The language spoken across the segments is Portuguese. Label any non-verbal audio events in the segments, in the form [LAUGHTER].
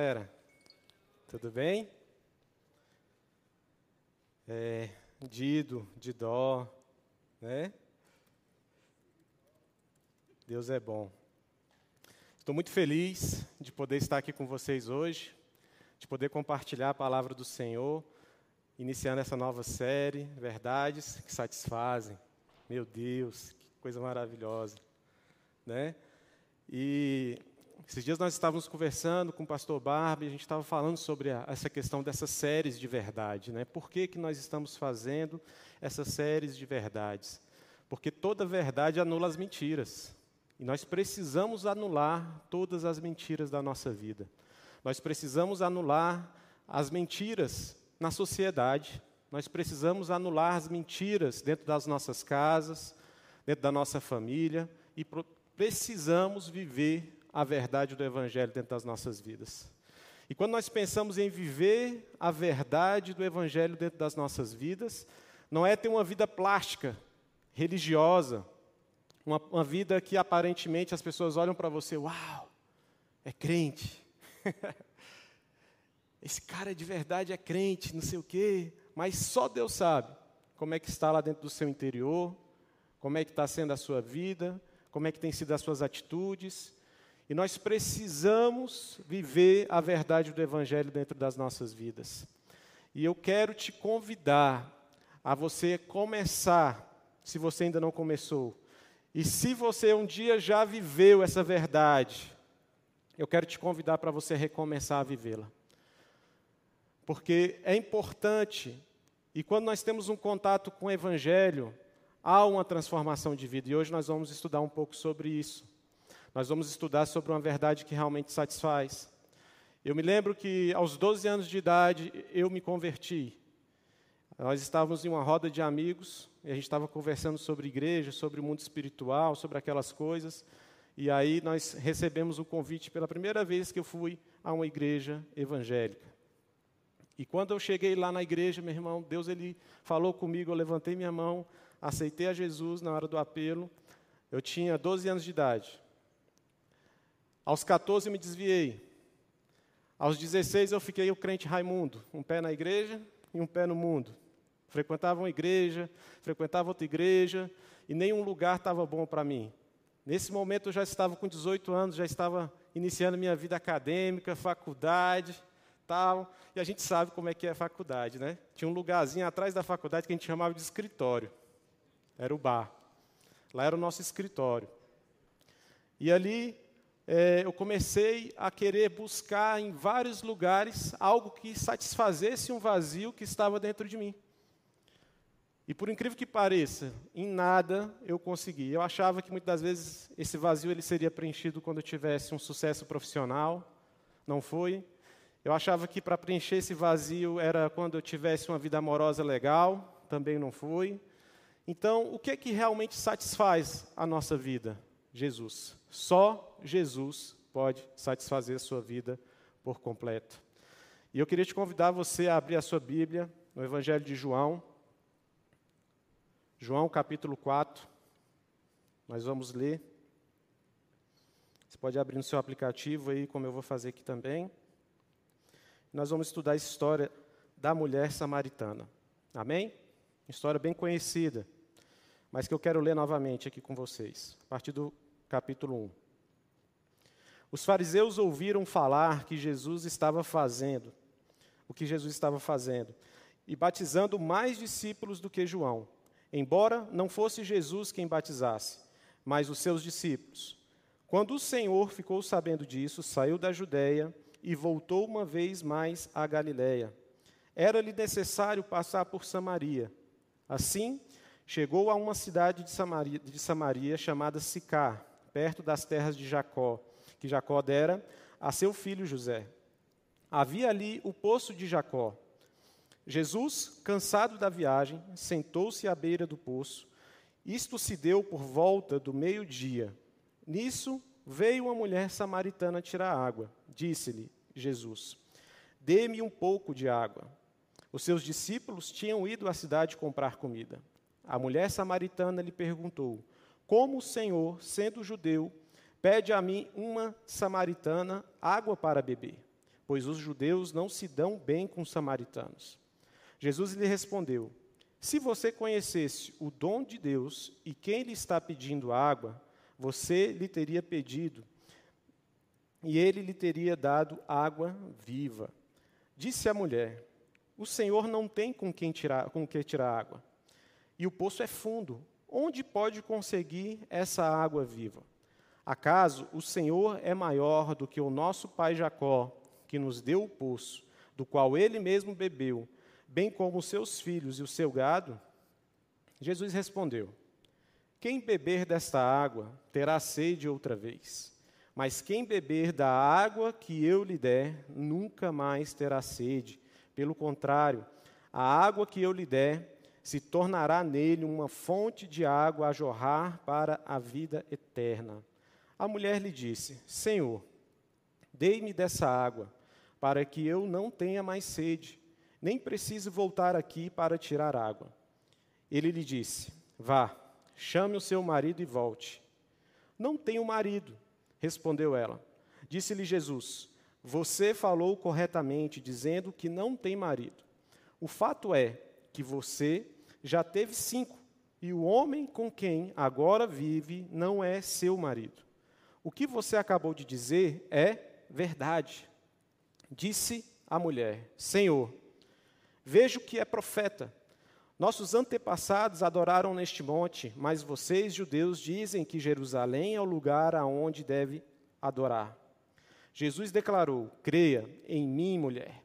Galera, tudo bem? É, Dido, Didó, né? Deus é bom. Estou muito feliz de poder estar aqui com vocês hoje, de poder compartilhar a palavra do Senhor, iniciando essa nova série, Verdades que Satisfazem. Meu Deus, que coisa maravilhosa, né? E esses dias nós estávamos conversando com o pastor Barbie, a gente estava falando sobre a, essa questão dessas séries de verdade. Né? Por que, que nós estamos fazendo essas séries de verdades? Porque toda verdade anula as mentiras. E nós precisamos anular todas as mentiras da nossa vida. Nós precisamos anular as mentiras na sociedade. Nós precisamos anular as mentiras dentro das nossas casas, dentro da nossa família. E precisamos viver a verdade do Evangelho dentro das nossas vidas. E quando nós pensamos em viver a verdade do Evangelho dentro das nossas vidas, não é ter uma vida plástica, religiosa, uma, uma vida que aparentemente as pessoas olham para você, uau, é crente. [LAUGHS] Esse cara de verdade é crente, não sei o quê, mas só Deus sabe como é que está lá dentro do seu interior, como é que está sendo a sua vida, como é que tem sido as suas atitudes, e nós precisamos viver a verdade do Evangelho dentro das nossas vidas. E eu quero te convidar a você começar, se você ainda não começou. E se você um dia já viveu essa verdade, eu quero te convidar para você recomeçar a vivê-la. Porque é importante, e quando nós temos um contato com o Evangelho, há uma transformação de vida. E hoje nós vamos estudar um pouco sobre isso. Nós vamos estudar sobre uma verdade que realmente satisfaz. Eu me lembro que aos 12 anos de idade eu me converti. Nós estávamos em uma roda de amigos e a gente estava conversando sobre igreja, sobre o mundo espiritual, sobre aquelas coisas. E aí nós recebemos um convite pela primeira vez que eu fui a uma igreja evangélica. E quando eu cheguei lá na igreja, meu irmão, Deus ele falou comigo, eu levantei minha mão, aceitei a Jesus na hora do apelo. Eu tinha 12 anos de idade. Aos 14 me desviei. Aos 16 eu fiquei o crente Raimundo, um pé na igreja e um pé no mundo. Frequentava uma igreja, frequentava outra igreja, e nenhum lugar estava bom para mim. Nesse momento eu já estava com 18 anos, já estava iniciando minha vida acadêmica, faculdade, tal. E a gente sabe como é que é a faculdade, né? Tinha um lugarzinho atrás da faculdade que a gente chamava de escritório. Era o bar. Lá era o nosso escritório. E ali é, eu comecei a querer buscar em vários lugares algo que satisfazesse um vazio que estava dentro de mim. E por incrível que pareça, em nada eu consegui. Eu achava que muitas das vezes esse vazio ele seria preenchido quando eu tivesse um sucesso profissional. Não foi. Eu achava que para preencher esse vazio era quando eu tivesse uma vida amorosa legal. Também não foi. Então, o que é que realmente satisfaz a nossa vida? Jesus. Só Jesus pode satisfazer a sua vida por completo. E eu queria te convidar você a abrir a sua Bíblia no Evangelho de João. João capítulo 4. Nós vamos ler. Você pode abrir no seu aplicativo aí, como eu vou fazer aqui também. Nós vamos estudar a história da mulher samaritana. Amém? História bem conhecida, mas que eu quero ler novamente aqui com vocês, a partir do capítulo 1. Os fariseus ouviram falar que Jesus estava fazendo, o que Jesus estava fazendo, e batizando mais discípulos do que João, embora não fosse Jesus quem batizasse, mas os seus discípulos. Quando o Senhor ficou sabendo disso, saiu da Judéia e voltou uma vez mais à Galiléia. Era-lhe necessário passar por Samaria. Assim, chegou a uma cidade de Samaria, de Samaria chamada Sicar, perto das terras de Jacó que Jacó dera a seu filho José. Havia ali o poço de Jacó. Jesus, cansado da viagem, sentou-se à beira do poço. Isto se deu por volta do meio-dia. Nisso veio uma mulher samaritana tirar água. Disse-lhe Jesus: Dê-me um pouco de água. Os seus discípulos tinham ido à cidade comprar comida. A mulher samaritana lhe perguntou: Como o Senhor, sendo judeu, Pede a mim uma samaritana água para beber. pois os judeus não se dão bem com os samaritanos. Jesus lhe respondeu: Se você conhecesse o dom de Deus e quem lhe está pedindo água, você lhe teria pedido e ele lhe teria dado água viva. Disse a mulher: O Senhor não tem com quem tirar, com que tirar água, e o poço é fundo. Onde pode conseguir essa água viva? Acaso o Senhor é maior do que o nosso pai Jacó, que nos deu o poço, do qual ele mesmo bebeu, bem como os seus filhos e o seu gado? Jesus respondeu: Quem beber desta água terá sede outra vez. Mas quem beber da água que eu lhe der, nunca mais terá sede. Pelo contrário, a água que eu lhe der se tornará nele uma fonte de água a jorrar para a vida eterna. A mulher lhe disse: Senhor, dei-me dessa água, para que eu não tenha mais sede, nem precise voltar aqui para tirar água. Ele lhe disse: Vá, chame o seu marido e volte. Não tenho marido Respondeu ela. Disse-lhe Jesus: Você falou corretamente, dizendo que não tem marido. O fato é que você já teve cinco, e o homem com quem agora vive não é seu marido. O que você acabou de dizer é verdade. Disse a mulher: Senhor, vejo que é profeta. Nossos antepassados adoraram neste monte, mas vocês, judeus, dizem que Jerusalém é o lugar aonde deve adorar. Jesus declarou: Creia em mim, mulher.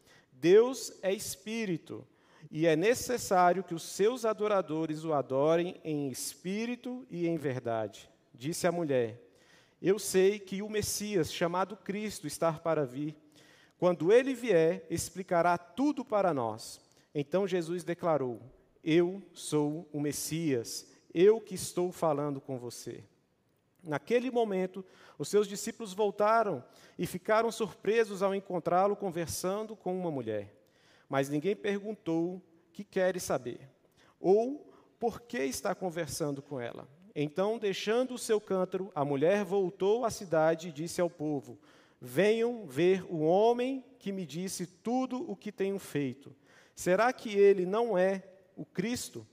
Deus é espírito, e é necessário que os seus adoradores o adorem em espírito e em verdade. Disse a mulher: Eu sei que o Messias, chamado Cristo, está para vir. Quando ele vier, explicará tudo para nós. Então Jesus declarou: Eu sou o Messias, eu que estou falando com você. Naquele momento, os seus discípulos voltaram e ficaram surpresos ao encontrá-lo conversando com uma mulher. Mas ninguém perguntou: Que queres saber? Ou por que está conversando com ela? Então, deixando o seu cântaro, a mulher voltou à cidade e disse ao povo: Venham ver o homem que me disse tudo o que tenho feito. Será que ele não é o Cristo?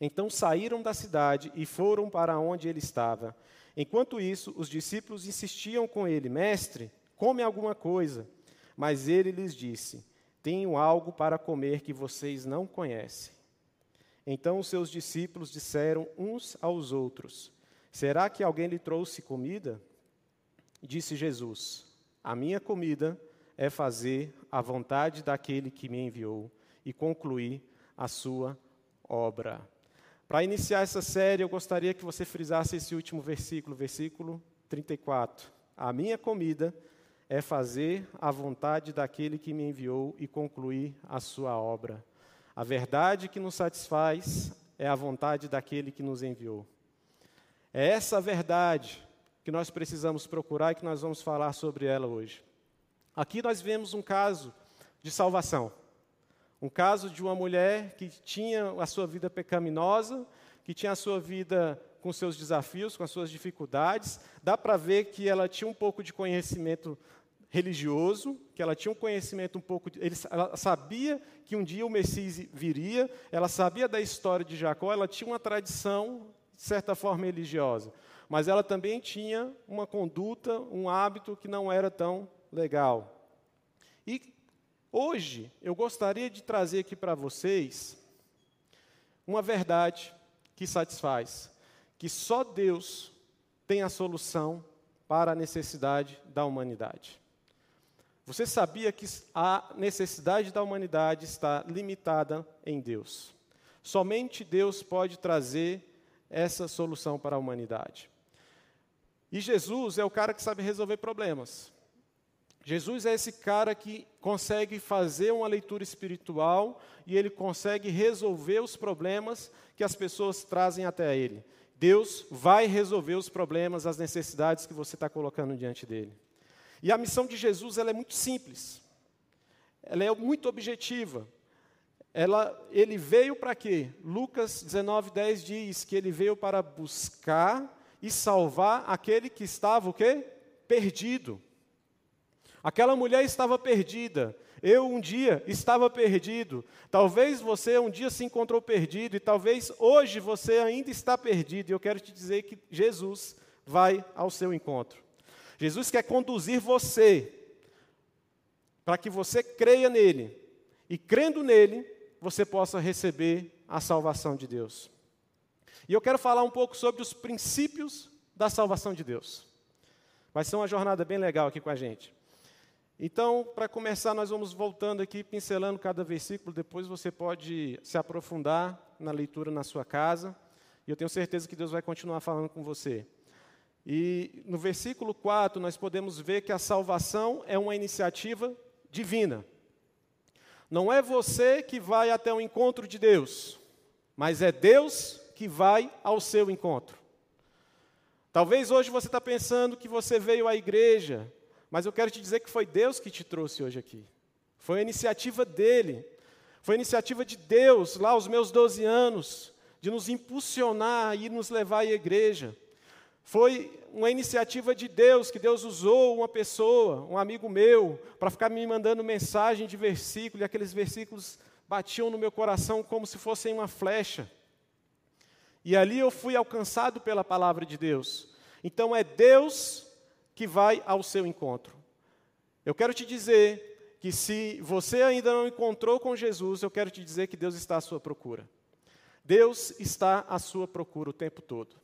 Então saíram da cidade e foram para onde ele estava. Enquanto isso, os discípulos insistiam com ele: Mestre, come alguma coisa. Mas ele lhes disse: Tenho algo para comer que vocês não conhecem. Então os seus discípulos disseram uns aos outros: Será que alguém lhe trouxe comida? Disse Jesus: A minha comida é fazer a vontade daquele que me enviou e concluir a sua obra. Para iniciar essa série, eu gostaria que você frisasse esse último versículo, versículo 34. A minha comida é fazer a vontade daquele que me enviou e concluir a sua obra. A verdade que nos satisfaz é a vontade daquele que nos enviou. É essa verdade que nós precisamos procurar e que nós vamos falar sobre ela hoje. Aqui nós vemos um caso de salvação. Um caso de uma mulher que tinha a sua vida pecaminosa, que tinha a sua vida com seus desafios, com as suas dificuldades. Dá para ver que ela tinha um pouco de conhecimento religioso, que ela tinha um conhecimento um pouco. De, ela sabia que um dia o Messias viria, ela sabia da história de Jacó, ela tinha uma tradição, de certa forma, religiosa. Mas ela também tinha uma conduta, um hábito que não era tão legal. E Hoje, eu gostaria de trazer aqui para vocês uma verdade que satisfaz, que só Deus tem a solução para a necessidade da humanidade. Você sabia que a necessidade da humanidade está limitada em Deus. Somente Deus pode trazer essa solução para a humanidade. E Jesus é o cara que sabe resolver problemas. Jesus é esse cara que consegue fazer uma leitura espiritual e ele consegue resolver os problemas que as pessoas trazem até ele. Deus vai resolver os problemas, as necessidades que você está colocando diante dele. E a missão de Jesus ela é muito simples, ela é muito objetiva. Ela, ele veio para quê? Lucas 19:10 diz que ele veio para buscar e salvar aquele que estava o quê? Perdido. Aquela mulher estava perdida. Eu um dia estava perdido. Talvez você um dia se encontrou perdido e talvez hoje você ainda está perdido. E eu quero te dizer que Jesus vai ao seu encontro. Jesus quer conduzir você para que você creia nele. E crendo nele, você possa receber a salvação de Deus. E eu quero falar um pouco sobre os princípios da salvação de Deus. Vai ser uma jornada bem legal aqui com a gente. Então, para começar, nós vamos voltando aqui, pincelando cada versículo, depois você pode se aprofundar na leitura na sua casa, e eu tenho certeza que Deus vai continuar falando com você. E no versículo 4, nós podemos ver que a salvação é uma iniciativa divina. Não é você que vai até o encontro de Deus, mas é Deus que vai ao seu encontro. Talvez hoje você está pensando que você veio à igreja mas eu quero te dizer que foi Deus que te trouxe hoje aqui. Foi a iniciativa dele. Foi a iniciativa de Deus, lá aos meus 12 anos, de nos impulsionar e nos levar à igreja. Foi uma iniciativa de Deus, que Deus usou uma pessoa, um amigo meu, para ficar me mandando mensagem de versículo, e aqueles versículos batiam no meu coração como se fossem uma flecha. E ali eu fui alcançado pela palavra de Deus. Então é Deus que vai ao seu encontro. Eu quero te dizer que se você ainda não encontrou com Jesus, eu quero te dizer que Deus está à sua procura. Deus está à sua procura o tempo todo.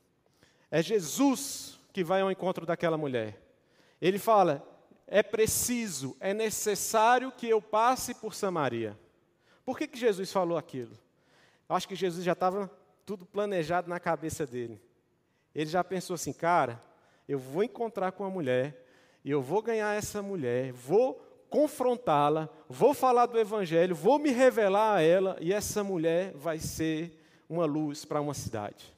É Jesus que vai ao encontro daquela mulher. Ele fala: é preciso, é necessário que eu passe por Samaria. Por que, que Jesus falou aquilo? Eu acho que Jesus já estava tudo planejado na cabeça dele. Ele já pensou assim, cara, eu vou encontrar com a mulher, e eu vou ganhar essa mulher, vou confrontá-la, vou falar do Evangelho, vou me revelar a ela, e essa mulher vai ser uma luz para uma cidade.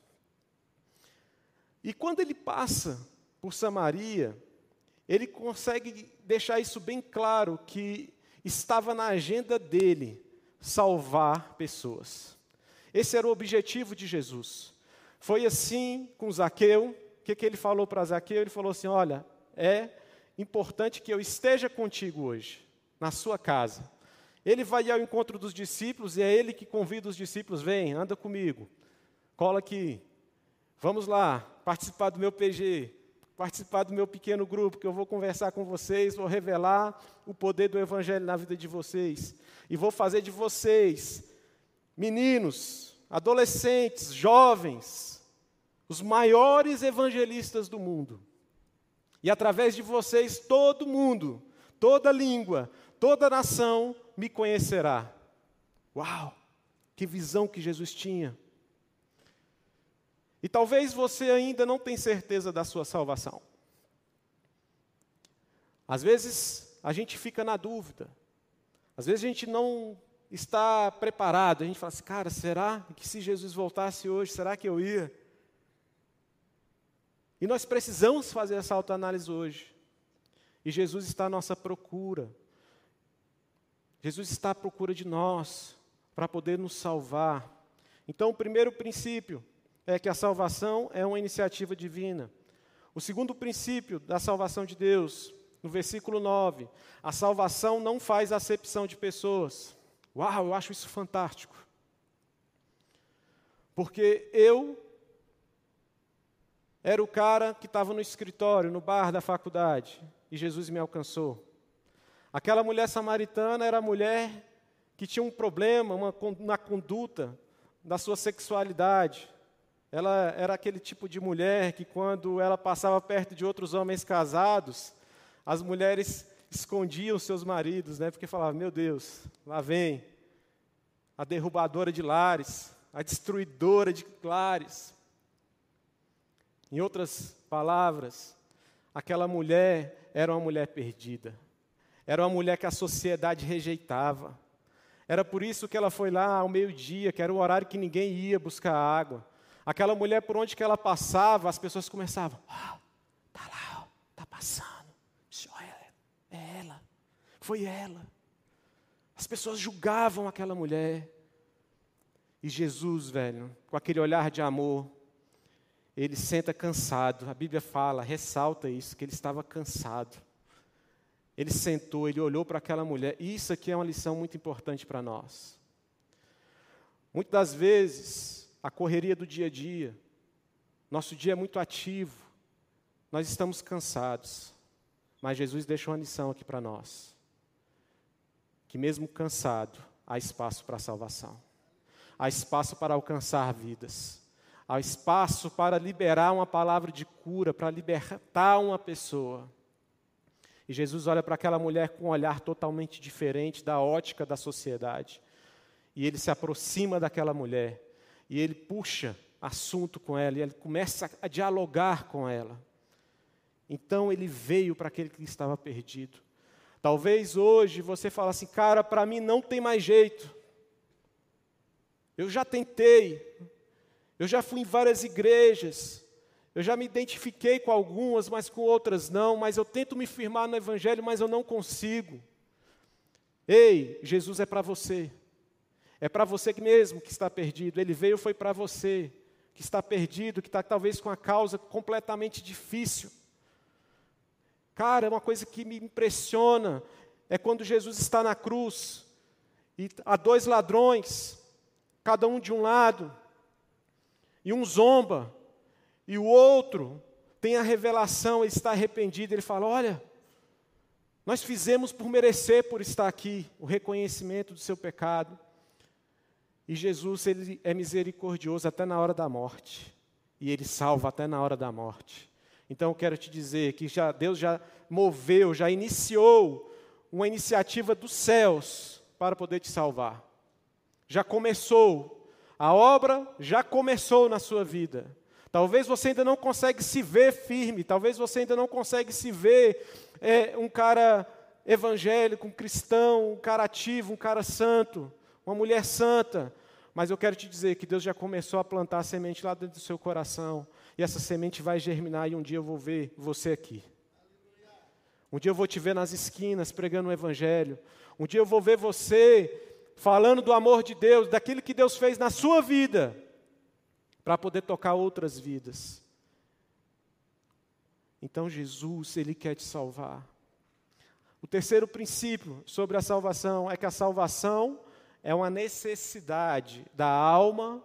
E quando ele passa por Samaria, ele consegue deixar isso bem claro que estava na agenda dele salvar pessoas. Esse era o objetivo de Jesus. Foi assim com Zaqueu, que, que ele falou para Zaqueu? Ele falou assim: Olha, é importante que eu esteja contigo hoje, na sua casa. Ele vai ao encontro dos discípulos e é ele que convida os discípulos: Vem, anda comigo, cola aqui, vamos lá, participar do meu PG, participar do meu pequeno grupo, que eu vou conversar com vocês, vou revelar o poder do Evangelho na vida de vocês, e vou fazer de vocês, meninos, adolescentes, jovens, os maiores evangelistas do mundo. E através de vocês, todo mundo, toda língua, toda nação me conhecerá. Uau! Que visão que Jesus tinha. E talvez você ainda não tenha certeza da sua salvação. Às vezes a gente fica na dúvida. Às vezes a gente não está preparado. A gente fala assim, cara, será que se Jesus voltasse hoje, será que eu ia? E nós precisamos fazer essa autoanálise hoje. E Jesus está à nossa procura. Jesus está à procura de nós para poder nos salvar. Então, o primeiro princípio é que a salvação é uma iniciativa divina. O segundo princípio da salvação de Deus, no versículo 9, a salvação não faz acepção de pessoas. Uau, eu acho isso fantástico. Porque eu era o cara que estava no escritório, no bar da faculdade, e Jesus me alcançou. Aquela mulher samaritana era a mulher que tinha um problema uma, na conduta da sua sexualidade. Ela era aquele tipo de mulher que, quando ela passava perto de outros homens casados, as mulheres escondiam seus maridos, né? Porque falavam: Meu Deus, lá vem a derrubadora de lares, a destruidora de lares. Em outras palavras, aquela mulher era uma mulher perdida. Era uma mulher que a sociedade rejeitava. Era por isso que ela foi lá ao meio-dia, que era o horário que ninguém ia buscar água. Aquela mulher, por onde que ela passava, as pessoas começavam: ah, tá lá, está tá passando. Olha, é ela, foi ela. As pessoas julgavam aquela mulher. E Jesus, velho, com aquele olhar de amor, ele senta cansado. A Bíblia fala, ressalta isso, que ele estava cansado. Ele sentou, ele olhou para aquela mulher. E isso aqui é uma lição muito importante para nós. Muitas das vezes, a correria do dia a dia, nosso dia é muito ativo, nós estamos cansados. Mas Jesus deixou uma lição aqui para nós: que mesmo cansado, há espaço para salvação, há espaço para alcançar vidas há espaço para liberar uma palavra de cura, para libertar uma pessoa. E Jesus olha para aquela mulher com um olhar totalmente diferente da ótica da sociedade. E ele se aproxima daquela mulher. E ele puxa assunto com ela. E ele começa a dialogar com ela. Então ele veio para aquele que estava perdido. Talvez hoje você fale assim, cara, para mim não tem mais jeito. Eu já tentei, eu já fui em várias igrejas, eu já me identifiquei com algumas, mas com outras não, mas eu tento me firmar no Evangelho, mas eu não consigo. Ei, Jesus é para você. É para você mesmo que está perdido. Ele veio foi para você que está perdido, que está talvez com a causa completamente difícil. Cara, uma coisa que me impressiona é quando Jesus está na cruz e há dois ladrões, cada um de um lado, e um zomba, e o outro tem a revelação, ele está arrependido, ele fala: Olha, nós fizemos por merecer por estar aqui, o reconhecimento do seu pecado. E Jesus, ele é misericordioso até na hora da morte, e ele salva até na hora da morte. Então eu quero te dizer que já, Deus já moveu, já iniciou uma iniciativa dos céus para poder te salvar. Já começou a obra já começou na sua vida. Talvez você ainda não consegue se ver firme, talvez você ainda não consegue se ver é, um cara evangélico, um cristão, um cara ativo, um cara santo, uma mulher santa. Mas eu quero te dizer que Deus já começou a plantar a semente lá dentro do seu coração. E essa semente vai germinar e um dia eu vou ver você aqui. Um dia eu vou te ver nas esquinas pregando o Evangelho. Um dia eu vou ver você falando do amor de Deus, daquilo que Deus fez na sua vida, para poder tocar outras vidas. Então Jesus, Ele quer te salvar. O terceiro princípio sobre a salvação é que a salvação é uma necessidade da alma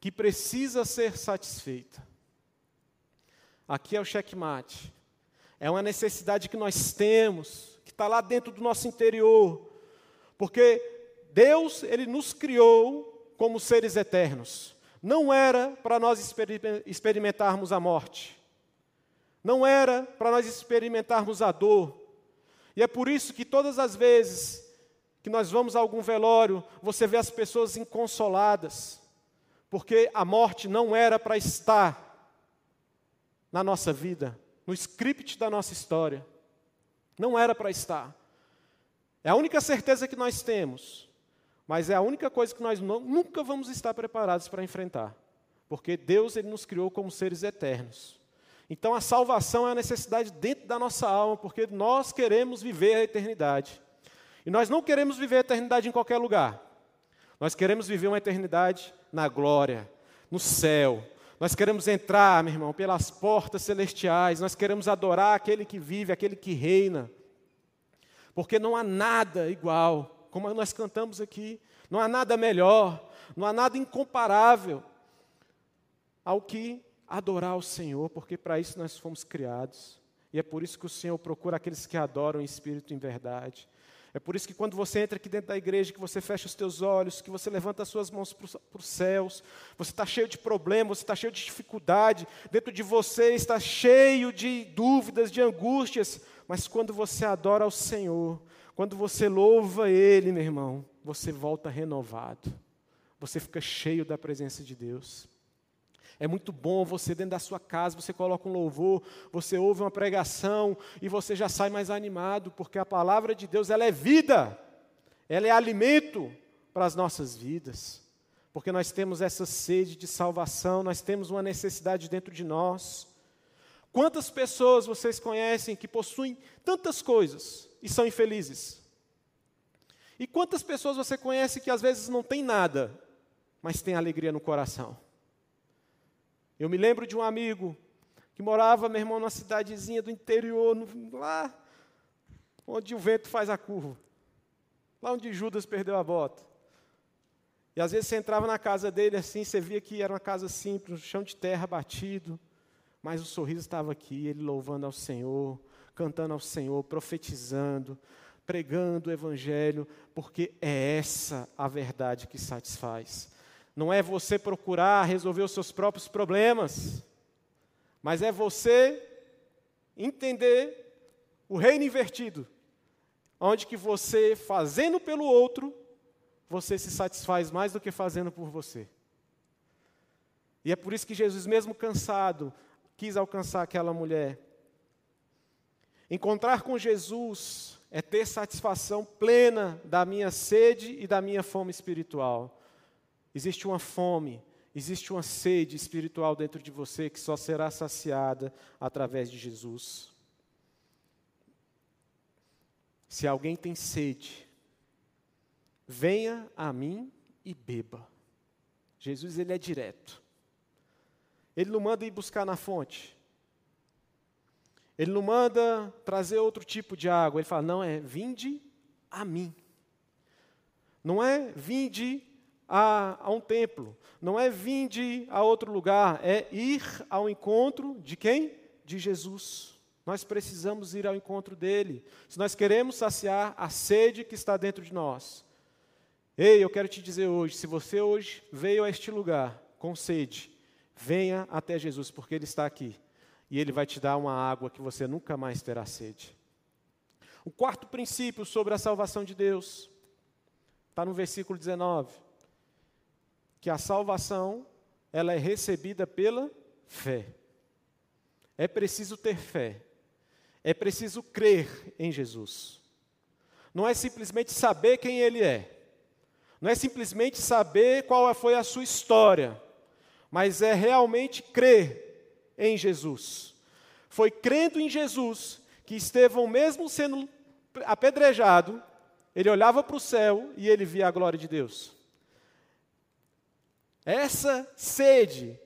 que precisa ser satisfeita. Aqui é o checkmate. É uma necessidade que nós temos, que está lá dentro do nosso interior. Porque Deus, ele nos criou como seres eternos. Não era para nós experimentarmos a morte. Não era para nós experimentarmos a dor. E é por isso que todas as vezes que nós vamos a algum velório, você vê as pessoas inconsoladas, porque a morte não era para estar na nossa vida, no script da nossa história. Não era para estar. É a única certeza que nós temos mas é a única coisa que nós não, nunca vamos estar preparados para enfrentar. Porque Deus ele nos criou como seres eternos. Então a salvação é a necessidade dentro da nossa alma, porque nós queremos viver a eternidade. E nós não queremos viver a eternidade em qualquer lugar. Nós queremos viver uma eternidade na glória, no céu. Nós queremos entrar, meu irmão, pelas portas celestiais. Nós queremos adorar aquele que vive, aquele que reina. Porque não há nada igual como nós cantamos aqui, não há nada melhor, não há nada incomparável ao que adorar o Senhor, porque para isso nós fomos criados. E é por isso que o Senhor procura aqueles que adoram em espírito e em verdade. É por isso que quando você entra aqui dentro da igreja, que você fecha os teus olhos, que você levanta as suas mãos para os céus, você está cheio de problemas, você está cheio de dificuldade, dentro de você está cheio de dúvidas, de angústias, mas quando você adora ao Senhor, quando você louva Ele, meu irmão, você volta renovado. Você fica cheio da presença de Deus. É muito bom você dentro da sua casa, você coloca um louvor, você ouve uma pregação e você já sai mais animado, porque a palavra de Deus ela é vida, ela é alimento para as nossas vidas. Porque nós temos essa sede de salvação, nós temos uma necessidade dentro de nós. Quantas pessoas vocês conhecem que possuem tantas coisas e são infelizes? E quantas pessoas você conhece que às vezes não tem nada, mas tem alegria no coração? Eu me lembro de um amigo que morava, meu irmão, numa cidadezinha do interior, lá onde o vento faz a curva. Lá onde Judas perdeu a bota. E às vezes você entrava na casa dele assim, você via que era uma casa simples, um chão de terra batido, mas o sorriso estava aqui, ele louvando ao Senhor, cantando ao Senhor, profetizando, pregando o Evangelho, porque é essa a verdade que satisfaz. Não é você procurar resolver os seus próprios problemas, mas é você entender o reino invertido, onde que você, fazendo pelo outro, você se satisfaz mais do que fazendo por você. E é por isso que Jesus, mesmo cansado, quis alcançar aquela mulher. Encontrar com Jesus é ter satisfação plena da minha sede e da minha fome espiritual. Existe uma fome, existe uma sede espiritual dentro de você que só será saciada através de Jesus. Se alguém tem sede, venha a mim e beba. Jesus ele é direto. Ele não manda ir buscar na fonte. Ele não manda trazer outro tipo de água. Ele fala: não, é vinde a mim. Não é vinde a, a um templo, não é vinde a outro lugar, é ir ao encontro de quem? De Jesus. Nós precisamos ir ao encontro dele. Se nós queremos saciar a sede que está dentro de nós. Ei, eu quero te dizer hoje: se você hoje veio a este lugar com sede, venha até Jesus, porque Ele está aqui. E Ele vai te dar uma água que você nunca mais terá sede. O quarto princípio sobre a salvação de Deus está no versículo 19 que a salvação ela é recebida pela fé. É preciso ter fé. É preciso crer em Jesus. Não é simplesmente saber quem ele é. Não é simplesmente saber qual foi a sua história, mas é realmente crer em Jesus. Foi crendo em Jesus que Estevão, mesmo sendo apedrejado, ele olhava para o céu e ele via a glória de Deus. Essa sede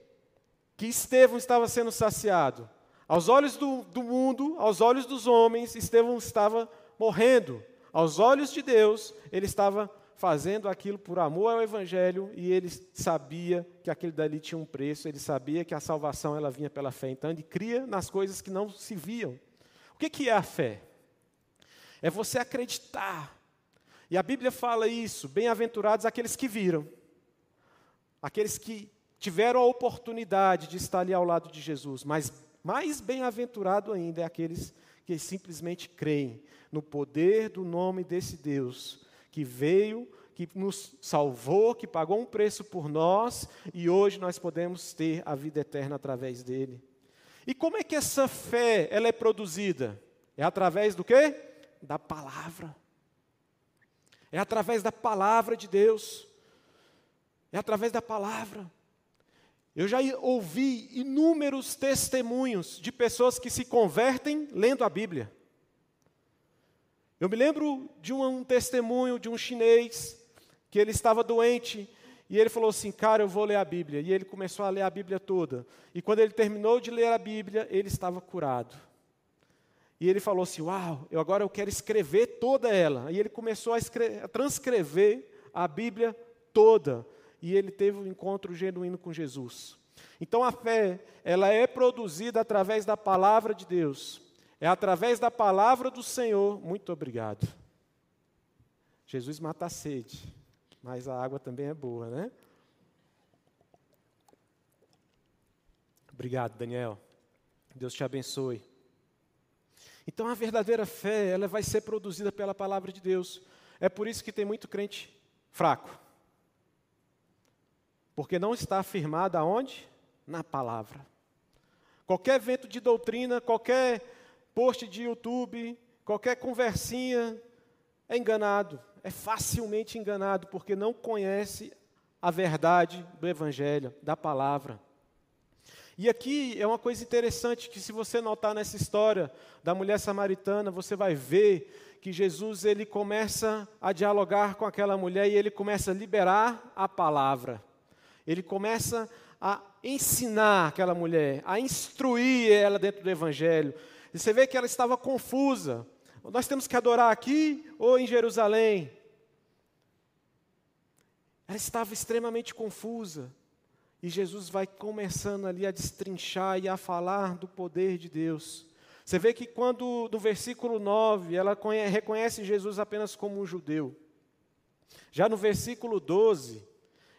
que Estevão estava sendo saciado, aos olhos do, do mundo, aos olhos dos homens, Estevão estava morrendo. Aos olhos de Deus, ele estava fazendo aquilo por amor ao Evangelho e ele sabia que aquele dali tinha um preço, ele sabia que a salvação ela vinha pela fé. Então ele cria nas coisas que não se viam. O que, que é a fé? É você acreditar. E a Bíblia fala isso: bem-aventurados aqueles que viram aqueles que tiveram a oportunidade de estar ali ao lado de Jesus, mas mais bem-aventurado ainda é aqueles que simplesmente creem no poder do nome desse Deus que veio, que nos salvou, que pagou um preço por nós e hoje nós podemos ter a vida eterna através dele. E como é que essa fé ela é produzida? É através do quê? Da palavra. É através da palavra de Deus. É através da palavra. Eu já ouvi inúmeros testemunhos de pessoas que se convertem lendo a Bíblia. Eu me lembro de um, um, testemunho de um chinês que ele estava doente e ele falou assim: Cara, eu vou ler a Bíblia. E ele começou a ler a Bíblia toda. E quando ele terminou de ler a Bíblia, ele estava curado. E ele falou assim: Uau, eu agora eu quero escrever toda ela. E ele começou a, a transcrever a Bíblia toda e ele teve um encontro genuíno com Jesus. Então a fé, ela é produzida através da palavra de Deus. É através da palavra do Senhor. Muito obrigado. Jesus mata a sede, mas a água também é boa, né? Obrigado, Daniel. Deus te abençoe. Então a verdadeira fé, ela vai ser produzida pela palavra de Deus. É por isso que tem muito crente fraco. Porque não está afirmada aonde? na palavra. Qualquer evento de doutrina, qualquer post de YouTube, qualquer conversinha é enganado, é facilmente enganado, porque não conhece a verdade do Evangelho, da palavra. E aqui é uma coisa interessante que se você notar nessa história da mulher samaritana, você vai ver que Jesus ele começa a dialogar com aquela mulher e ele começa a liberar a palavra. Ele começa a ensinar aquela mulher, a instruir ela dentro do evangelho. E você vê que ela estava confusa. Nós temos que adorar aqui ou em Jerusalém? Ela estava extremamente confusa. E Jesus vai começando ali a destrinchar e a falar do poder de Deus. Você vê que quando, no versículo 9, ela reconhece Jesus apenas como um judeu. Já no versículo 12,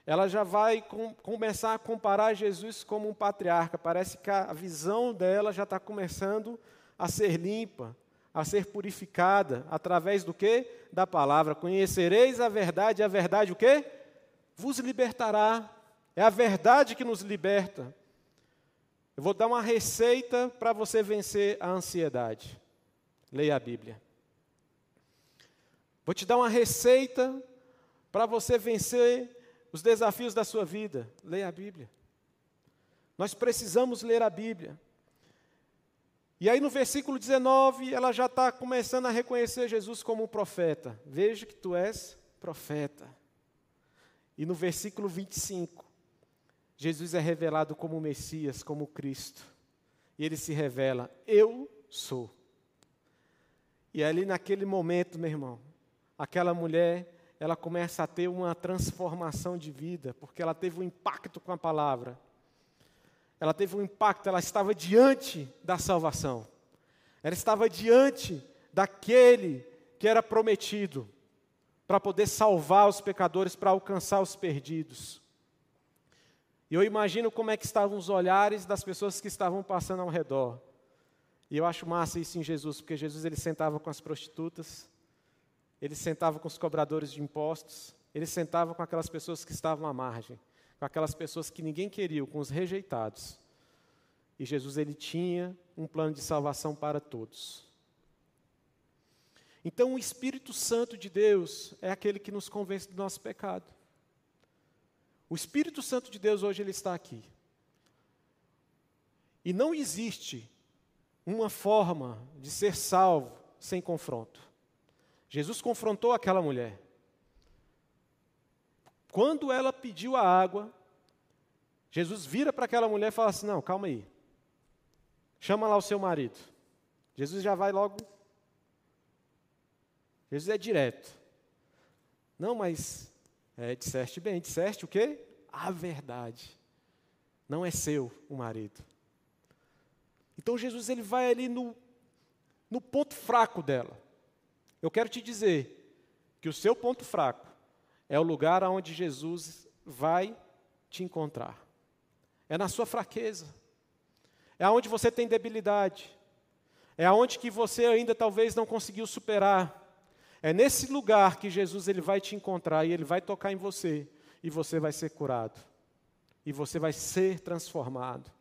ela já vai com, começar a comparar Jesus como um patriarca. Parece que a visão dela já está começando a ser limpa, a ser purificada, através do que? Da palavra. Conhecereis a verdade, e a verdade o quê? Vos libertará. É a verdade que nos liberta. Eu vou dar uma receita para você vencer a ansiedade. Leia a Bíblia. Vou te dar uma receita para você vencer os desafios da sua vida. Leia a Bíblia. Nós precisamos ler a Bíblia. E aí no versículo 19, ela já está começando a reconhecer Jesus como um profeta. Veja que tu és profeta. E no versículo 25, Jesus é revelado como Messias, como Cristo. E ele se revela: Eu sou. E ali naquele momento, meu irmão, aquela mulher, ela começa a ter uma transformação de vida, porque ela teve um impacto com a palavra. Ela teve um impacto, ela estava diante da salvação. Ela estava diante daquele que era prometido para poder salvar os pecadores, para alcançar os perdidos. E eu imagino como é que estavam os olhares das pessoas que estavam passando ao redor. E eu acho massa isso em Jesus, porque Jesus ele sentava com as prostitutas, ele sentava com os cobradores de impostos, ele sentava com aquelas pessoas que estavam à margem, com aquelas pessoas que ninguém queria, com os rejeitados. E Jesus ele tinha um plano de salvação para todos. Então, o Espírito Santo de Deus é aquele que nos convence do nosso pecado. O Espírito Santo de Deus hoje ele está aqui. E não existe uma forma de ser salvo sem confronto. Jesus confrontou aquela mulher. Quando ela pediu a água, Jesus vira para aquela mulher e fala assim: Não, calma aí. Chama lá o seu marido. Jesus já vai logo. Jesus é direto. Não, mas é, disseste bem, disseste o quê? A verdade. Não é seu o marido. Então Jesus ele vai ali no, no ponto fraco dela. Eu quero te dizer que o seu ponto fraco é o lugar onde Jesus vai te encontrar. É na sua fraqueza. É aonde você tem debilidade. É aonde que você ainda talvez não conseguiu superar. É nesse lugar que Jesus ele vai te encontrar e ele vai tocar em você e você vai ser curado. E você vai ser transformado.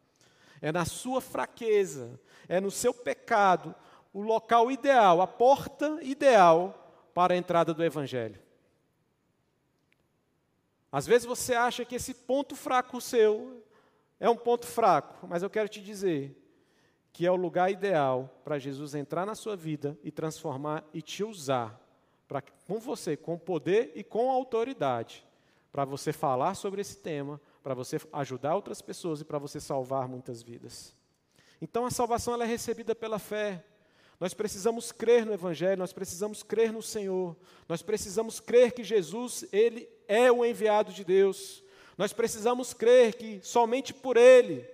É na sua fraqueza, é no seu pecado, o local ideal, a porta ideal para a entrada do evangelho. Às vezes você acha que esse ponto fraco seu é um ponto fraco, mas eu quero te dizer que é o lugar ideal para Jesus entrar na sua vida e transformar e te usar pra, com você, com poder e com autoridade, para você falar sobre esse tema, para você ajudar outras pessoas e para você salvar muitas vidas. Então a salvação ela é recebida pela fé. Nós precisamos crer no Evangelho, nós precisamos crer no Senhor, nós precisamos crer que Jesus, Ele é o enviado de Deus. Nós precisamos crer que somente por Ele,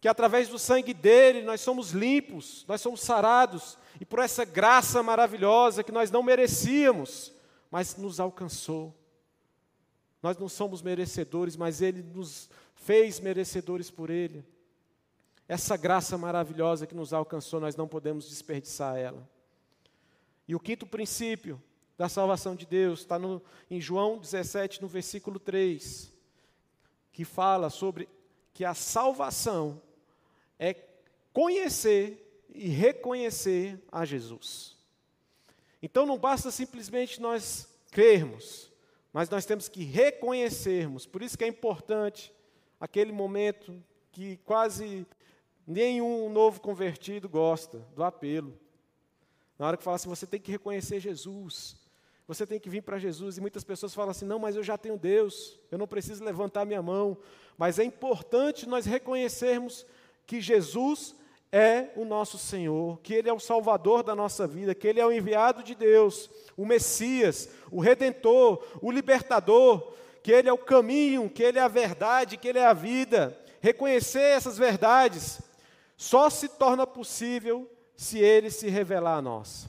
que através do sangue dele nós somos limpos, nós somos sarados, e por essa graça maravilhosa que nós não merecíamos, mas nos alcançou. Nós não somos merecedores, mas Ele nos fez merecedores por Ele. Essa graça maravilhosa que nos alcançou, nós não podemos desperdiçar ela. E o quinto princípio da salvação de Deus está em João 17, no versículo 3, que fala sobre que a salvação é conhecer e reconhecer a Jesus. Então não basta simplesmente nós crermos, mas nós temos que reconhecermos. Por isso que é importante aquele momento que quase nenhum novo convertido gosta do apelo. Na hora que fala assim, você tem que reconhecer Jesus. Você tem que vir para Jesus. E muitas pessoas falam assim: não, mas eu já tenho Deus, eu não preciso levantar minha mão. Mas é importante nós reconhecermos que Jesus é o nosso Senhor, que Ele é o Salvador da nossa vida, que Ele é o enviado de Deus, o Messias, o Redentor, o Libertador, que Ele é o caminho, que Ele é a verdade, que Ele é a vida. Reconhecer essas verdades só se torna possível se Ele se revelar a nós.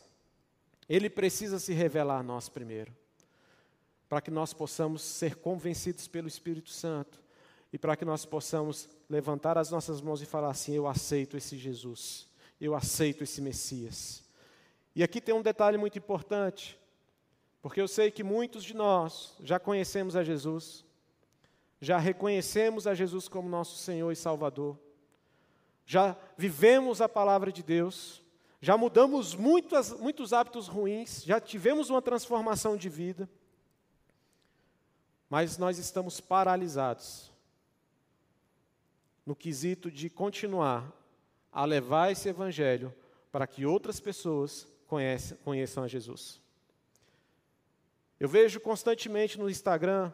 Ele precisa se revelar a nós primeiro, para que nós possamos ser convencidos pelo Espírito Santo e para que nós possamos levantar as nossas mãos e falar assim: Eu aceito esse Jesus, eu aceito esse Messias. E aqui tem um detalhe muito importante, porque eu sei que muitos de nós já conhecemos a Jesus, já reconhecemos a Jesus como nosso Senhor e Salvador, já vivemos a palavra de Deus, já mudamos muitos, muitos hábitos ruins, já tivemos uma transformação de vida, mas nós estamos paralisados no quesito de continuar a levar esse evangelho para que outras pessoas conheçam, conheçam a Jesus. Eu vejo constantemente no Instagram,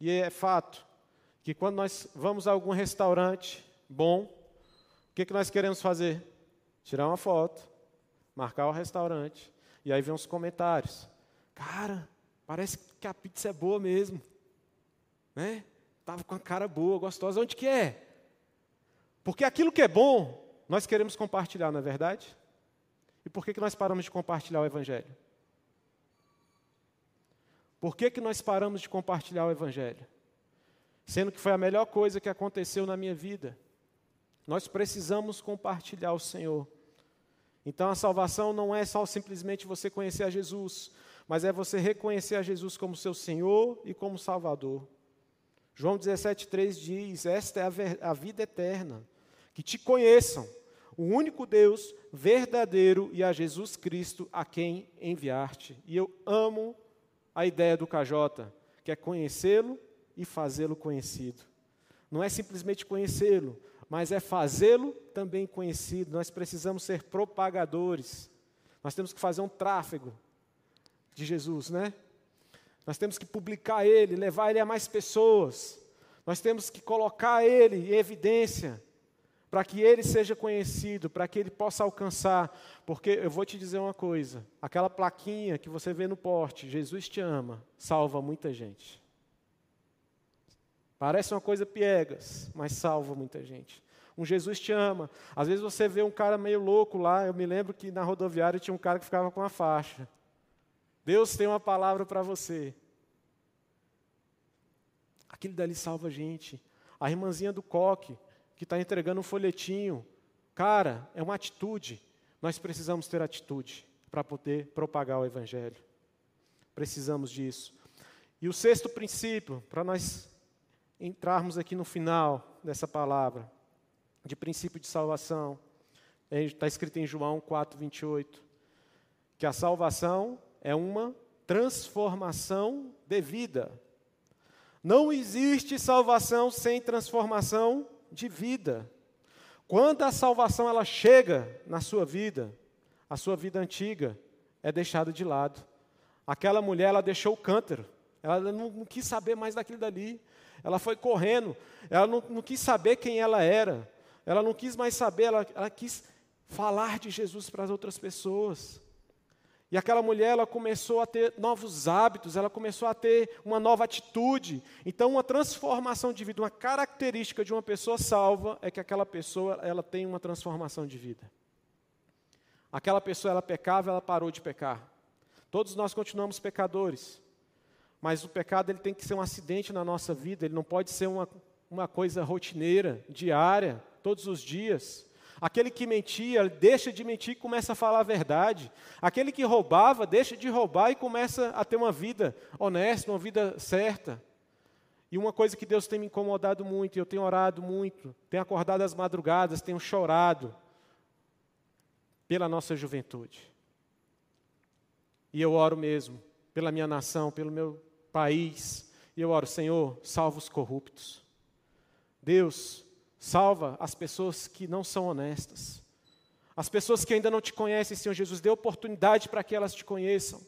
e é fato, que quando nós vamos a algum restaurante bom, o que, que nós queremos fazer? Tirar uma foto, marcar o restaurante, e aí vem os comentários. Cara, parece que a pizza é boa mesmo. Né? Tava com a cara boa, gostosa. Onde que é? Porque aquilo que é bom, nós queremos compartilhar, não é verdade? E por que, que nós paramos de compartilhar o Evangelho? Por que, que nós paramos de compartilhar o Evangelho? Sendo que foi a melhor coisa que aconteceu na minha vida. Nós precisamos compartilhar o Senhor. Então a salvação não é só simplesmente você conhecer a Jesus, mas é você reconhecer a Jesus como seu Senhor e como Salvador. João 17,3 diz: Esta é a, a vida eterna, que te conheçam, o único Deus verdadeiro e a Jesus Cristo a quem enviar-te. E eu amo a ideia do KJ, que é conhecê-lo e fazê-lo conhecido. Não é simplesmente conhecê-lo, mas é fazê-lo também conhecido. Nós precisamos ser propagadores. Nós temos que fazer um tráfego de Jesus, né? Nós temos que publicar ele, levar ele a mais pessoas. Nós temos que colocar ele em evidência para que ele seja conhecido, para que ele possa alcançar. Porque eu vou te dizer uma coisa: aquela plaquinha que você vê no porte, Jesus te ama, salva muita gente. Parece uma coisa piegas, mas salva muita gente. Um Jesus te ama. Às vezes você vê um cara meio louco lá. Eu me lembro que na rodoviária tinha um cara que ficava com a faixa. Deus tem uma palavra para você. Aquele dali salva a gente. A irmãzinha do coque, que está entregando um folhetinho. Cara, é uma atitude. Nós precisamos ter atitude para poder propagar o Evangelho. Precisamos disso. E o sexto princípio, para nós entrarmos aqui no final dessa palavra, de princípio de salvação, está escrito em João 4, 28, que a salvação é uma transformação de vida. Não existe salvação sem transformação de vida. Quando a salvação ela chega na sua vida, a sua vida antiga é deixada de lado. Aquela mulher ela deixou o cântaro, ela não, não quis saber mais daquilo dali. Ela foi correndo, ela não, não, quis saber quem ela era, ela não quis mais saber, ela, ela quis falar de Jesus para as outras pessoas. E aquela mulher, ela começou a ter novos hábitos, ela começou a ter uma nova atitude. Então, uma transformação de vida, uma característica de uma pessoa salva é que aquela pessoa, ela tem uma transformação de vida. Aquela pessoa, ela pecava, ela parou de pecar. Todos nós continuamos pecadores. Mas o pecado ele tem que ser um acidente na nossa vida, ele não pode ser uma, uma coisa rotineira, diária, todos os dias. Aquele que mentia, deixa de mentir e começa a falar a verdade. Aquele que roubava, deixa de roubar e começa a ter uma vida honesta, uma vida certa. E uma coisa que Deus tem me incomodado muito, e eu tenho orado muito, tenho acordado às madrugadas, tenho chorado pela nossa juventude. E eu oro mesmo pela minha nação, pelo meu país. E eu oro, Senhor, salva os corruptos. Deus, salva as pessoas que não são honestas. As pessoas que ainda não te conhecem, Senhor Jesus, dê oportunidade para que elas te conheçam.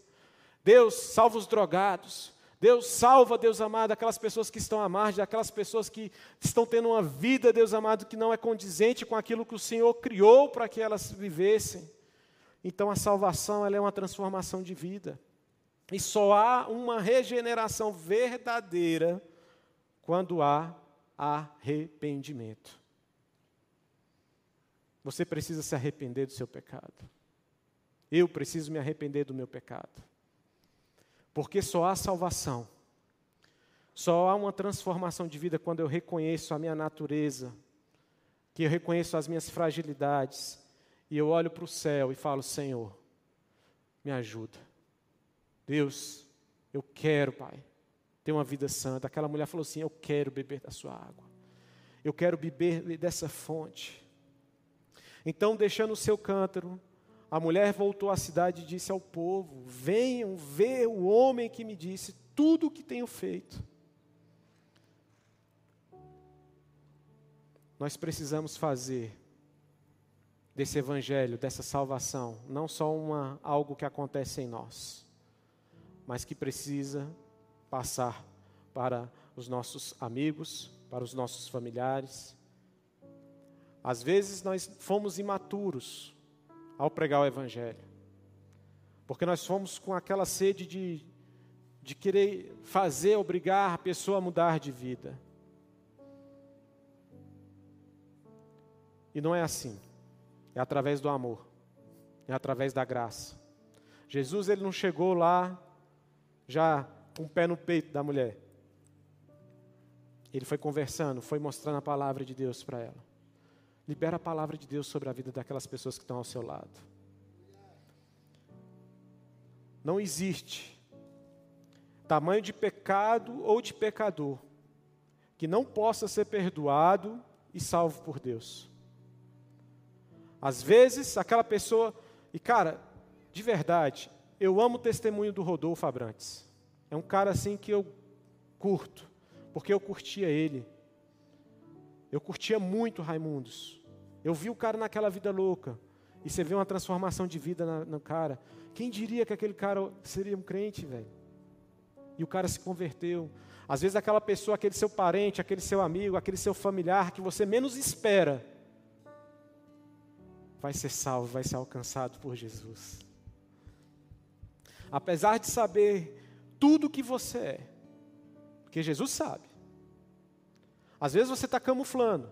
Deus, salva os drogados. Deus salva, Deus amado, aquelas pessoas que estão à margem, aquelas pessoas que estão tendo uma vida, Deus amado, que não é condizente com aquilo que o Senhor criou para que elas vivessem. Então a salvação ela é uma transformação de vida. E só há uma regeneração verdadeira quando há arrependimento. Você precisa se arrepender do seu pecado. Eu preciso me arrepender do meu pecado. Porque só há salvação, só há uma transformação de vida quando eu reconheço a minha natureza, que eu reconheço as minhas fragilidades, e eu olho para o céu e falo: Senhor, me ajuda. Deus, eu quero, Pai, ter uma vida santa. Aquela mulher falou assim: Eu quero beber da sua água, eu quero beber dessa fonte. Então, deixando o seu cântaro, a mulher voltou à cidade e disse ao povo: Venham ver o homem que me disse tudo o que tenho feito. Nós precisamos fazer desse evangelho, dessa salvação, não só uma algo que acontece em nós, mas que precisa passar para os nossos amigos, para os nossos familiares. Às vezes nós fomos imaturos, ao pregar o Evangelho. Porque nós fomos com aquela sede de, de querer fazer, obrigar a pessoa a mudar de vida. E não é assim. É através do amor. É através da graça. Jesus ele não chegou lá já com o pé no peito da mulher. Ele foi conversando, foi mostrando a palavra de Deus para ela. Libera a palavra de Deus sobre a vida daquelas pessoas que estão ao seu lado. Não existe tamanho de pecado ou de pecador que não possa ser perdoado e salvo por Deus. Às vezes, aquela pessoa, e cara, de verdade, eu amo o testemunho do Rodolfo Abrantes. É um cara assim que eu curto, porque eu curtia ele. Eu curtia muito Raimundos. Eu vi o cara naquela vida louca. E você vê uma transformação de vida no cara. Quem diria que aquele cara seria um crente, velho? E o cara se converteu. Às vezes aquela pessoa, aquele seu parente, aquele seu amigo, aquele seu familiar que você menos espera, vai ser salvo, vai ser alcançado por Jesus. Apesar de saber tudo que você é, porque Jesus sabe. Às vezes você está camuflando.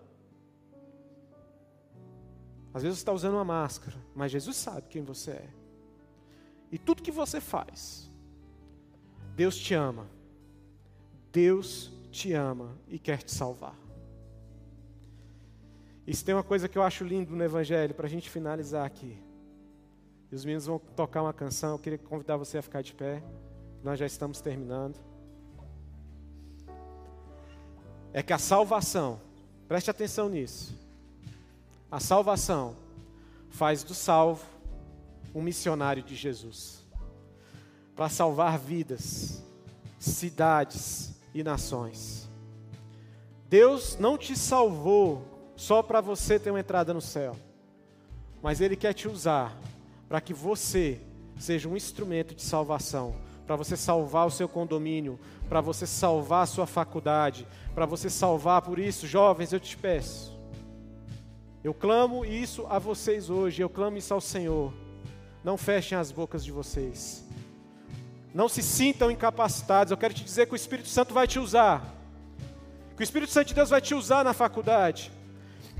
Às vezes você está usando uma máscara, mas Jesus sabe quem você é. E tudo que você faz, Deus te ama. Deus te ama e quer te salvar. Se tem uma coisa que eu acho lindo no Evangelho, para a gente finalizar aqui. E os meninos vão tocar uma canção, eu queria convidar você a ficar de pé. Nós já estamos terminando. É que a salvação, preste atenção nisso a salvação faz do salvo um missionário de Jesus para salvar vidas, cidades e nações. Deus não te salvou só para você ter uma entrada no céu, mas Ele quer te usar para que você seja um instrumento de salvação, para você salvar o seu condomínio, para você salvar a sua faculdade, para você salvar, por isso, jovens, eu te peço, eu clamo isso a vocês hoje, eu clamo isso ao Senhor. Não fechem as bocas de vocês. Não se sintam incapacitados. Eu quero te dizer que o Espírito Santo vai te usar. Que o Espírito Santo de Deus vai te usar na faculdade.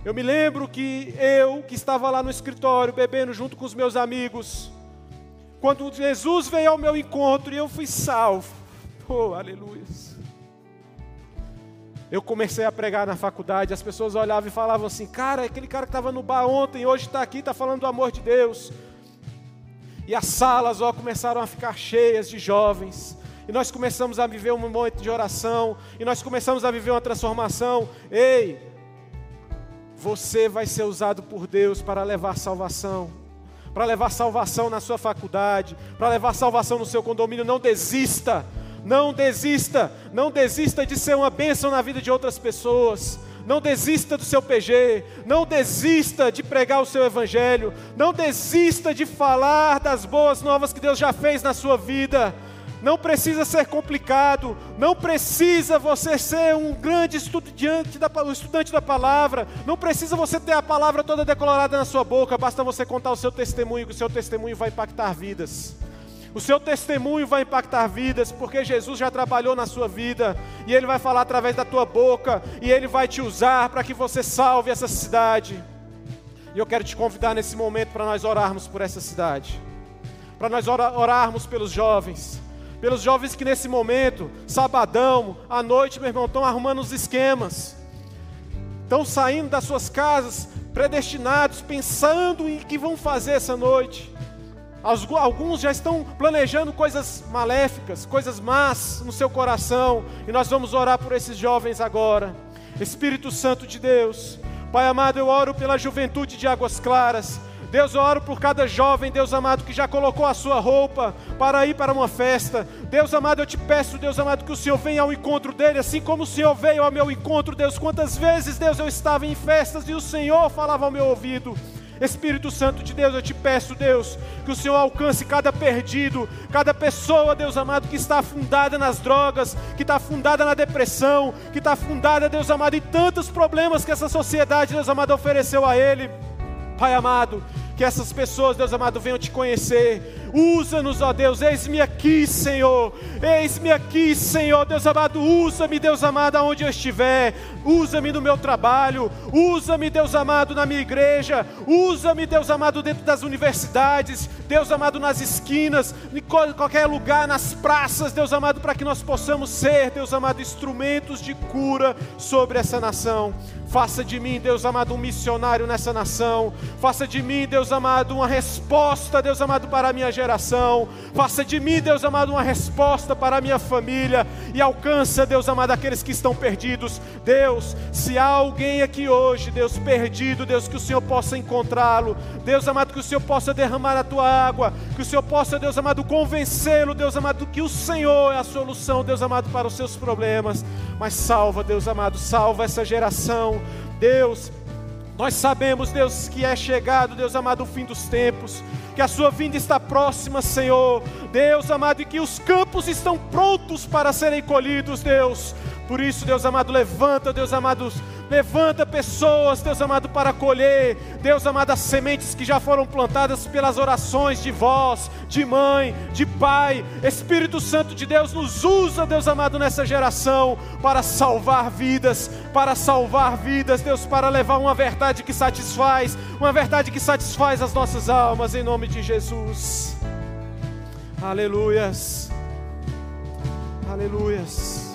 Eu me lembro que eu, que estava lá no escritório bebendo junto com os meus amigos, quando Jesus veio ao meu encontro e eu fui salvo. Oh, aleluia. Eu comecei a pregar na faculdade, as pessoas olhavam e falavam assim: Cara, aquele cara que estava no bar ontem, hoje está aqui, está falando do amor de Deus. E as salas ó, começaram a ficar cheias de jovens. e nós começamos a viver um momento de oração, e nós começamos a viver uma transformação, ei, você vai ser usado por Deus para levar salvação, para levar salvação na sua faculdade, para levar salvação no seu condomínio. Não desista, não desista, não desista de ser uma bênção na vida de outras pessoas. Não desista do seu PG, não desista de pregar o seu evangelho, não desista de falar das boas novas que Deus já fez na sua vida não precisa ser complicado, não precisa você ser um grande estudante da, um estudante da palavra, não precisa você ter a palavra toda decolorada na sua boca, basta você contar o seu testemunho, que o seu testemunho vai impactar vidas. O seu testemunho vai impactar vidas, porque Jesus já trabalhou na sua vida, e Ele vai falar através da tua boca, e Ele vai te usar para que você salve essa cidade. E eu quero te convidar nesse momento para nós orarmos por essa cidade, para nós orarmos pelos jovens pelos jovens que nesse momento, sabadão, à noite, meu irmão, estão arrumando os esquemas, estão saindo das suas casas, predestinados, pensando em que vão fazer essa noite. Alguns já estão planejando coisas maléficas, coisas más no seu coração, e nós vamos orar por esses jovens agora. Espírito Santo de Deus, Pai amado, eu oro pela juventude de Águas Claras. Deus, eu oro por cada jovem, Deus amado, que já colocou a sua roupa para ir para uma festa. Deus amado, eu te peço, Deus amado, que o Senhor venha ao encontro dele, assim como o Senhor veio ao meu encontro, Deus. Quantas vezes, Deus, eu estava em festas e o Senhor falava ao meu ouvido. Espírito Santo de Deus, eu te peço, Deus, que o Senhor alcance cada perdido, cada pessoa, Deus amado, que está afundada nas drogas, que está afundada na depressão, que está afundada, Deus amado, em tantos problemas que essa sociedade, Deus amado, ofereceu a ele. Pai amado, que essas pessoas, Deus amado, venham te conhecer. Usa-nos, ó Deus, eis-me aqui, Senhor. Eis-me aqui, Senhor. Deus amado, usa-me, Deus amado, aonde eu estiver. Usa-me no meu trabalho. Usa-me, Deus amado, na minha igreja. Usa-me, Deus amado, dentro das universidades. Deus amado, nas esquinas, em qualquer lugar, nas praças, Deus amado, para que nós possamos ser, Deus amado, instrumentos de cura sobre essa nação. Faça de mim, Deus amado, um missionário nessa nação. Faça de mim, Deus amado, uma resposta, Deus amado, para a minha geração. Faça de mim, Deus amado, uma resposta para a minha família. E alcança, Deus amado, aqueles que estão perdidos. Deus, se há alguém aqui hoje, Deus perdido, Deus, que o Senhor possa encontrá-lo. Deus amado, que o Senhor possa derramar a tua água. Que o Senhor possa, Deus amado, convencê-lo, Deus amado, que o Senhor é a solução, Deus amado, para os seus problemas. Mas salva, Deus amado, salva essa geração. Deus, nós sabemos, Deus, que é chegado, Deus amado, o fim dos tempos, que a sua vinda está próxima, Senhor. Deus amado, e que os campos estão prontos para serem colhidos, Deus. Por isso, Deus amado, levanta, Deus amado, Levanta pessoas, Deus amado, para colher, Deus amado, as sementes que já foram plantadas pelas orações de vós, de mãe, de pai. Espírito Santo de Deus nos usa, Deus amado, nessa geração para salvar vidas, para salvar vidas, Deus, para levar uma verdade que satisfaz, uma verdade que satisfaz as nossas almas, em nome de Jesus. Aleluias. Aleluias.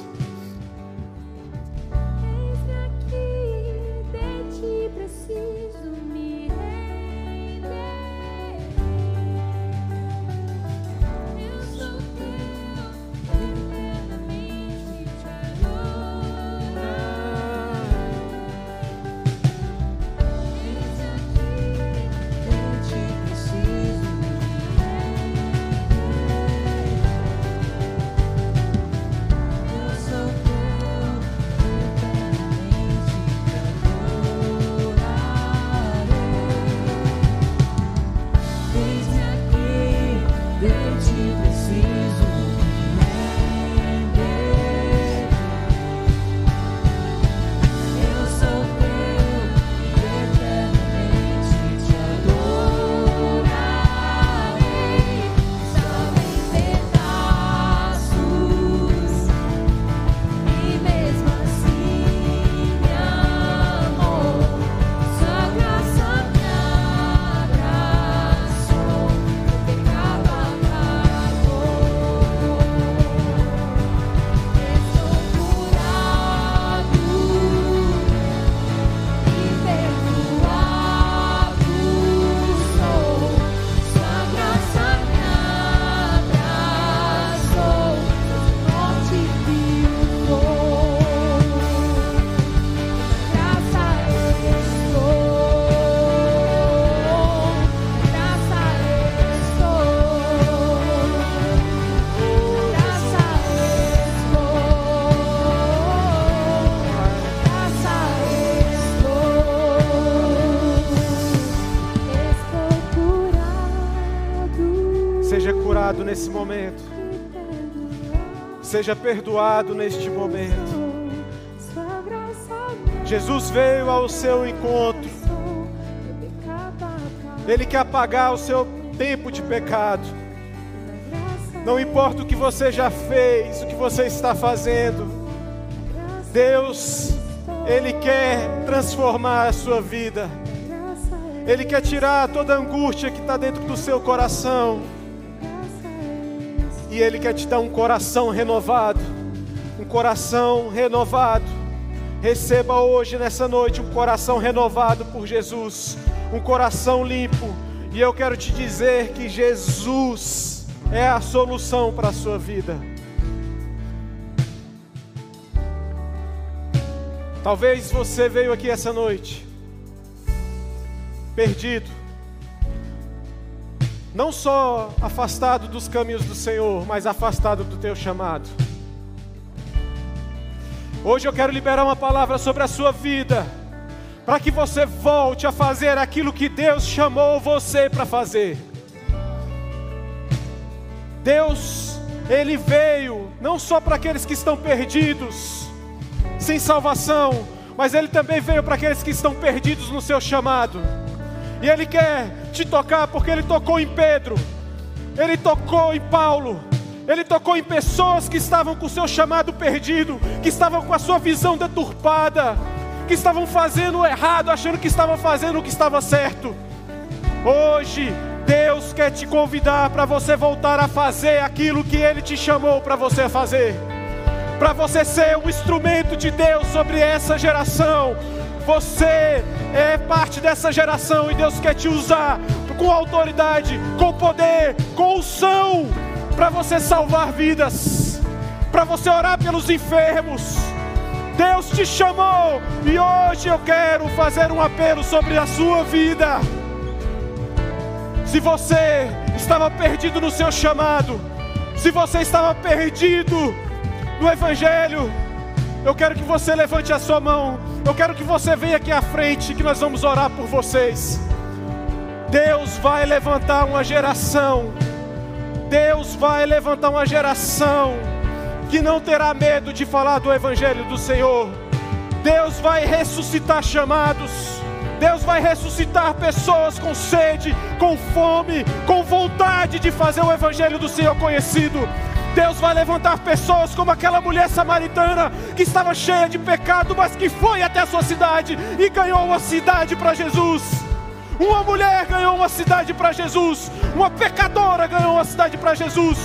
Nesse momento. Seja perdoado neste momento. Jesus veio ao seu encontro. Ele quer apagar o seu tempo de pecado. Não importa o que você já fez, o que você está fazendo. Deus, Ele quer transformar a sua vida. Ele quer tirar toda a angústia que está dentro do seu coração. E Ele quer te dar um coração renovado. Um coração renovado. Receba hoje, nessa noite, um coração renovado por Jesus. Um coração limpo. E eu quero te dizer que Jesus é a solução para a sua vida. Talvez você veio aqui essa noite perdido, não só afastado dos caminhos do Senhor, mas afastado do teu chamado. Hoje eu quero liberar uma palavra sobre a sua vida, para que você volte a fazer aquilo que Deus chamou você para fazer. Deus, Ele veio não só para aqueles que estão perdidos, sem salvação, mas Ele também veio para aqueles que estão perdidos no seu chamado. E Ele quer te tocar porque Ele tocou em Pedro, Ele tocou em Paulo, Ele tocou em pessoas que estavam com o seu chamado perdido, que estavam com a sua visão deturpada, que estavam fazendo o errado, achando que estavam fazendo o que estava certo. Hoje, Deus quer te convidar para você voltar a fazer aquilo que Ele te chamou para você fazer, para você ser um instrumento de Deus sobre essa geração, você é parte dessa geração e Deus quer te usar com autoridade, com poder, com unção, para você salvar vidas, para você orar pelos enfermos. Deus te chamou e hoje eu quero fazer um apelo sobre a sua vida. Se você estava perdido no seu chamado, se você estava perdido no Evangelho, eu quero que você levante a sua mão. Eu quero que você venha aqui à frente, que nós vamos orar por vocês. Deus vai levantar uma geração. Deus vai levantar uma geração que não terá medo de falar do Evangelho do Senhor. Deus vai ressuscitar chamados. Deus vai ressuscitar pessoas com sede, com fome, com vontade de fazer o Evangelho do Senhor conhecido. Deus vai levantar pessoas como aquela mulher samaritana que estava cheia de pecado, mas que foi até a sua cidade e ganhou uma cidade para Jesus. Uma mulher ganhou uma cidade para Jesus, uma pecadora ganhou uma cidade para Jesus.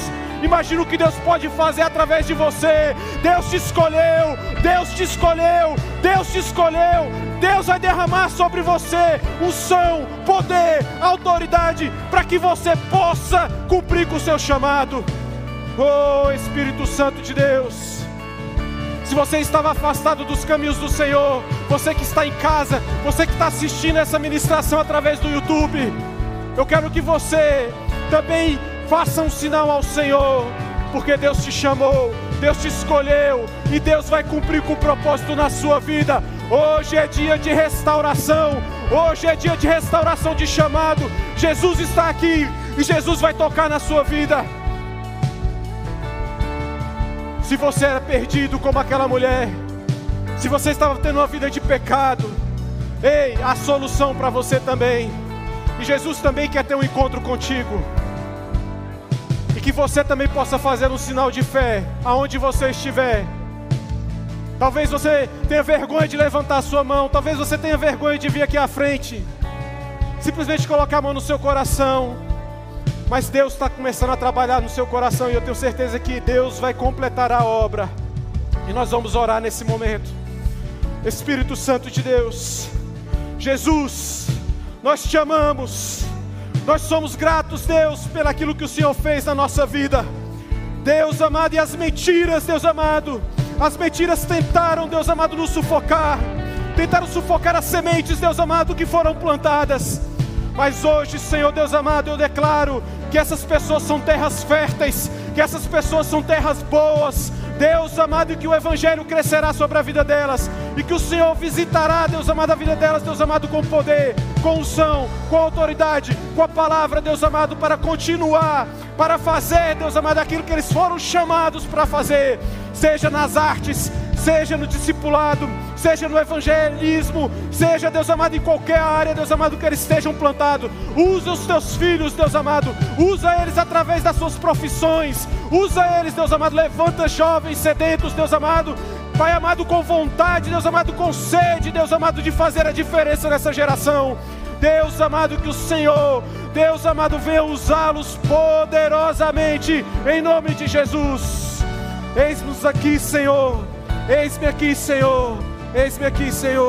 Imagina o que Deus pode fazer através de você. Deus te escolheu, Deus te escolheu, Deus te escolheu. Deus vai derramar sobre você unção, poder, autoridade, para que você possa cumprir com o seu chamado. Oh Espírito Santo de Deus. Se você estava afastado dos caminhos do Senhor, você que está em casa, você que está assistindo essa ministração através do YouTube, eu quero que você também faça um sinal ao Senhor, porque Deus te chamou, Deus te escolheu e Deus vai cumprir com o propósito na sua vida. Hoje é dia de restauração, hoje é dia de restauração de chamado. Jesus está aqui e Jesus vai tocar na sua vida. Se você era perdido como aquela mulher, se você estava tendo uma vida de pecado, ei, a solução para você também. E Jesus também quer ter um encontro contigo. E que você também possa fazer um sinal de fé aonde você estiver. Talvez você tenha vergonha de levantar a sua mão, talvez você tenha vergonha de vir aqui à frente. Simplesmente colocar a mão no seu coração mas Deus está começando a trabalhar no seu coração e eu tenho certeza que Deus vai completar a obra. E nós vamos orar nesse momento. Espírito Santo de Deus, Jesus, nós te amamos. Nós somos gratos, Deus, pelaquilo que o Senhor fez na nossa vida. Deus amado, e as mentiras, Deus amado, as mentiras tentaram, Deus amado, nos sufocar. Tentaram sufocar as sementes, Deus amado, que foram plantadas. Mas hoje, Senhor Deus amado, eu declaro que essas pessoas são terras férteis, que essas pessoas são terras boas. Deus amado, e que o Evangelho crescerá sobre a vida delas, e que o Senhor visitará, Deus amado, a vida delas, Deus amado, com poder, com unção, com autoridade, com a palavra, Deus amado, para continuar para fazer, Deus amado, aquilo que eles foram chamados para fazer, seja nas artes, seja no discipulado, seja no evangelismo, seja, Deus amado, em qualquer área, Deus amado, que eles estejam plantados. Usa os teus filhos, Deus amado, usa eles através das suas profissões, usa eles, Deus amado, levanta jovens sedentos, Deus amado, Pai amado, com vontade, Deus amado, com sede, Deus amado, de fazer a diferença nessa geração. Deus amado, que o Senhor, Deus amado, venha usá-los poderosamente, em nome de Jesus. Eis-nos aqui, Senhor. Eis-me aqui, Senhor. Eis-me aqui, Senhor.